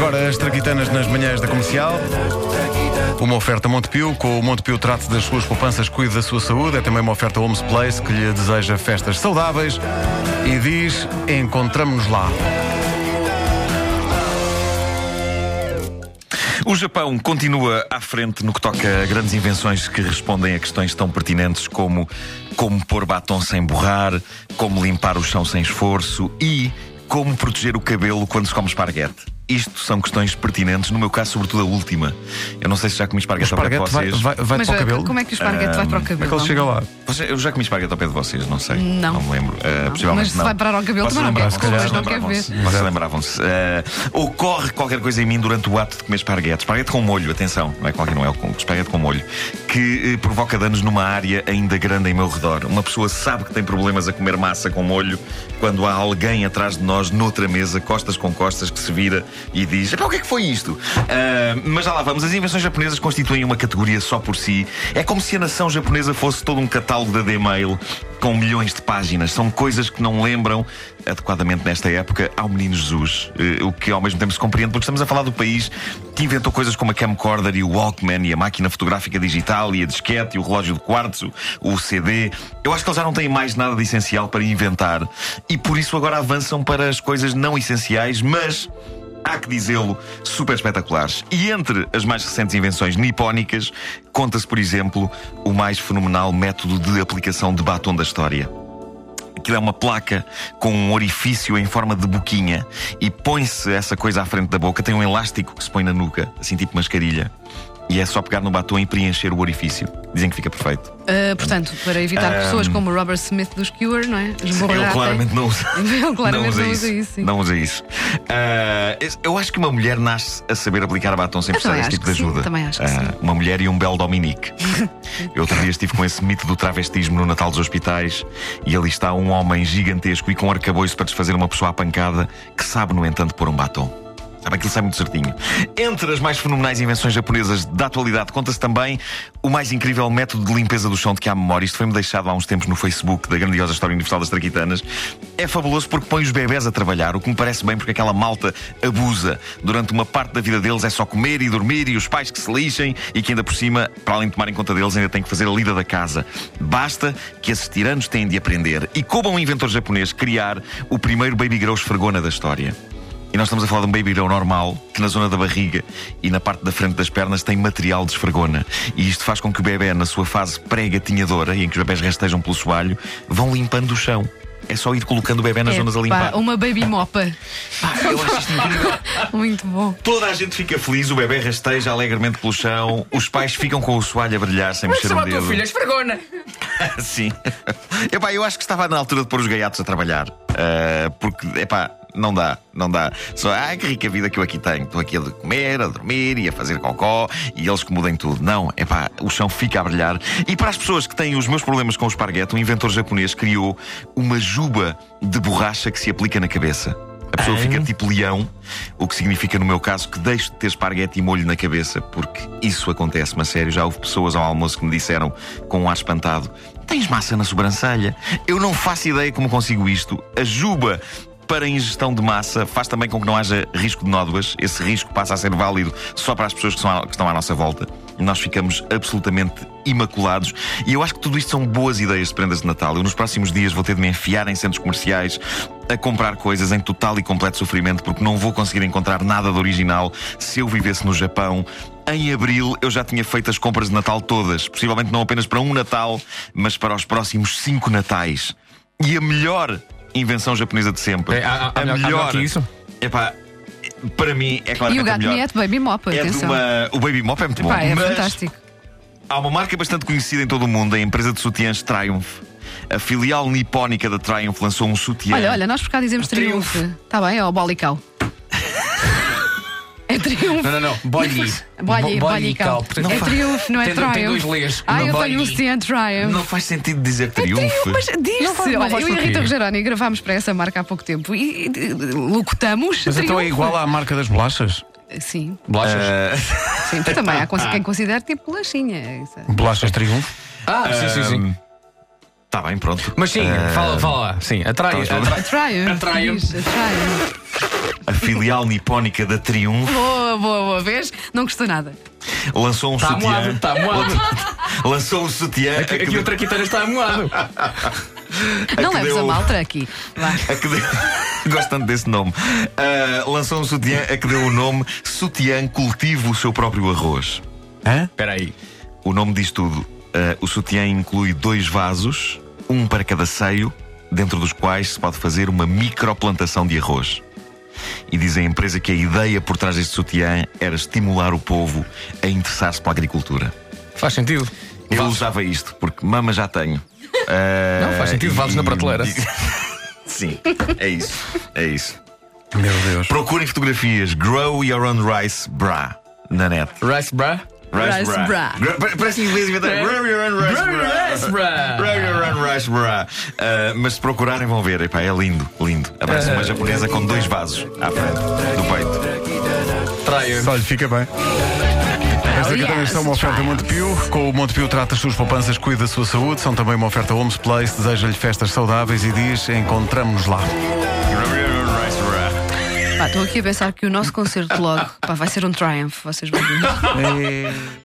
Agora as traquitanas nas manhãs da comercial. Uma oferta Montepio, com o Montepio trate das suas poupanças, cuide da sua saúde. É também uma oferta Homes Place que lhe deseja festas saudáveis e diz: encontramos-nos lá. O Japão continua à frente no que toca a grandes invenções que respondem a questões tão pertinentes como como pôr batom sem borrar, como limpar o chão sem esforço e como proteger o cabelo quando se come esparguete. Isto são questões pertinentes, no meu caso, sobretudo a última. Eu não sei se já comi esparguete, ao pé de esparguete vai, vocês. vai, vai Mas para o eh, cabelo? como é que o esparguete vai para o Como é cabelo? que ele chega lá? Eu já comi esparguete ao pé de vocês, não sei. Não. Não me lembro. Uh, Não. possivelmente Mas se não. vai parar ao cabelo, Vocês também não quer- vocês vocês não quer ver. Vocês lembravam-se. Uh, ocorre qualquer coisa em mim durante o ato de comer esparguete. Esparguete com molho, atenção. Não é qualquer não é o com- esparguete com molho. Que eh, provoca danos numa área ainda grande em meu redor. Uma pessoa sabe que tem problemas a comer massa com molho quando há alguém atrás de nós, noutra mesa, costas com costas, que se vira e diz: "Epá, o que é que foi isto? Uh, mas já lá vamos. As invenções japonesas constituem uma categoria só por si. É como se a nação japonesa fosse todo um catálogo da D-Mail com milhões de páginas. São coisas que não lembram, adequadamente nesta época, ao Menino Jesus. Eh, o que ao mesmo tempo se compreende, porque estamos a falar do país que inventou coisas como a camcorder e o Walkman e a máquina fotográfica digital e a disquete e o relógio de quartzo, o CD. Eu acho que eles já não têm mais nada de essencial para inventar e por isso agora avançam para as coisas não essenciais, mas há que dizê-lo, super espetaculares. E entre as mais recentes invenções nipónicas, conta-se, por exemplo, o mais fenomenal método de aplicação de batom da história. Aquilo é uma placa com um orifício em forma de boquinha e põe-se essa coisa à frente da boca, tem um elástico que se põe na nuca, assim tipo mascarilha. E é só pegar no batom e preencher o orifício. Dizem que fica perfeito. Uh, portanto, para evitar Ahm. pessoas como o Robert Smith dos Cure, não é? Ele Esborratem. claramente não usa. Ele claramente não usa não isso. usa isso. Não usa isso. Ah, eu acho que uma mulher nasce a saber aplicar batom sem Eu precisar desse tipo de que sim, ajuda. também acho que Ah, sim. Uma mulher e um belo Dominique. eu outro dia estive com esse mito do travestismo no Natal dos Hospitais e ali está um homem gigantesco e com arcabouço para desfazer uma pessoa à pancada que sabe, no entanto, pôr um batom. Sabe, aquilo sai muito certinho. Entre as mais fenomenais invenções japonesas da atualidade, conta-se também o mais incrível método de limpeza do chão de que há memória. Isto foi-me deixado há uns tempos no Facebook da grandiosa História Universal das Traquitanas. É fabuloso porque põe os bebés a trabalhar, o que me parece bem porque aquela malta abusa. Durante uma parte da vida deles é só comer e dormir e os pais que se lixem e que ainda por cima, para além de tomarem conta deles, ainda têm que fazer a lida da casa. Basta que esses tiranos têm de aprender. E como um inventor japonês criar o primeiro baby grow esfregona da história. E nós estamos a falar de um baby grow normal, que na zona da barriga e na parte da frente das pernas tem material de esfregona. E isto faz com que o bebê, na sua fase pré-gatinhadora, e em que os bebés rastejam pelo soalho, vão limpando o chão. É só ir colocando o bebê nas zonas a limpar. uma baby mopa. Ah, eu acho isto incrível. Muito bom. Toda a gente fica feliz, o bebê rasteja alegremente pelo chão, os pais ficam com o soalho a brilhar sem mexer um dedo. esfregona. Sim. Epá, eu acho que estava na altura de pôr os gaiatos a trabalhar. Ah, porque, epá, não dá, não dá. Só, ai que rica vida que eu aqui tenho. Estou aqui a comer, a dormir e a fazer cocó e eles que mudem tudo. Não, epá, o chão fica a brilhar. E para as pessoas que têm os meus problemas com o esparguete, um inventor japonês criou uma juba de borracha que se aplica na cabeça. A pessoa fica tipo leão, o que significa, no meu caso, que deixo de ter esparguete e molho na cabeça, porque isso acontece-me a sério. Já houve pessoas ao almoço que me disseram, com um ar espantado: Tens massa na sobrancelha? Eu não faço ideia como consigo isto. A juba para ingestão de massa faz também com que não haja risco de nódoas. Esse risco passa a ser válido só para as pessoas que, são que estão à nossa volta. Nós ficamos absolutamente imaculados. E eu acho que tudo isto são boas ideias de prendas de Natal. Eu nos próximos dias vou ter de me enfiar em centros comerciais a comprar coisas em total e completo sofrimento porque não vou conseguir encontrar nada de original se eu vivesse no Japão. Em abril eu já tinha feito as compras de Natal todas, possivelmente não apenas para um Natal, mas para os próximos cinco Natais. E a melhor invenção japonesa de sempre. É, há- há- há melhor- melhor que isso? Epá, para mim é claramente E o a gato melhor. nieto, baby mopa, É atenção. uma... O Baby Mop é muito bom. Pá, é mas fantástico. Há uma marca bastante conhecida em todo o mundo, a empresa de sutiãs Triumph. A filial nipónica da Triumph lançou um sutiã. Olha, olha, nós por cá dizemos triunfo. Está bem, ó, bolicau. Triunfo. Não, não, não. Bolli. Bolli, Bo- bolicau. Portanto, É triunfo, não é tem, Tem triumph. dois lês. Ah, eu tenho um Bolli. Cian Triumph. Não faz sentido dizer triunfo, triunfo. mas diz-se. Olha, eu e a? Rita Rogeroni gravámos para essa marca há pouco tempo e, locutamos. Mas então é triunfo. igual à marca das bolachas? Sim, Bolachas. Ah, sim, também há quem considera tipo bolachinha. É- Bolachas Triunfo? Ah, sim, sim, sim. Está bem, pronto. Mas sim, fala, fala lá. Sim, atrai. Tá, atrai. Atraio. Diz, atraio. A filial nipónica da Triunfo Boa, boa, boa. Vês? Não gostou nada. lançou um Está sutiã. amoado, está amoado. Lançou um sutiã. Aqui, aqui deu- o traquiteiro está amoado. não leves deu- a mal, aqui. Vá. a que deu... Gosto tanto desse nome. Ah, lançou um sutiã a que deu o nome Sutiã Cultivo o seu próprio arroz. Hã? Espera aí. O nome diz tudo. Ah, o sutiã inclui dois vasos, um para cada seio, dentro dos quais se pode fazer uma microplantação de arroz. E diz a empresa que a ideia por trás deste sutiã era estimular o povo a interessar-se pela agricultura. Faz sentido. Eu Vales- usava isto, porque mama já tenho. Ah, Não, faz sentido, vales na prateleira. Sim, é isso. É isso. Meu Deus. Procurem fotografias Grow Your Own Rice Bra na net. Rice bra? Rice bra. Parece inglês inventado. É. Grow Your Own Rice Grow your Bra. bra. Grow Your Own Rice Bra. Mas se procurarem vão ver. Epá, é lindo, lindo. Aparece uma japonesa com dois vasos à frente do peito. Traio. Olha, fica bem. Esta aqui também está uma oferta Montepio. Com o Montepio trata as suas poupanças, cuida da sua saúde. São também uma oferta Homes Place. Deseja-lhe festas saudáveis e diz: encontramos-nos lá. Estou aqui a pensar que o nosso concerto logo pá, vai ser um triumph. Vocês vão ver.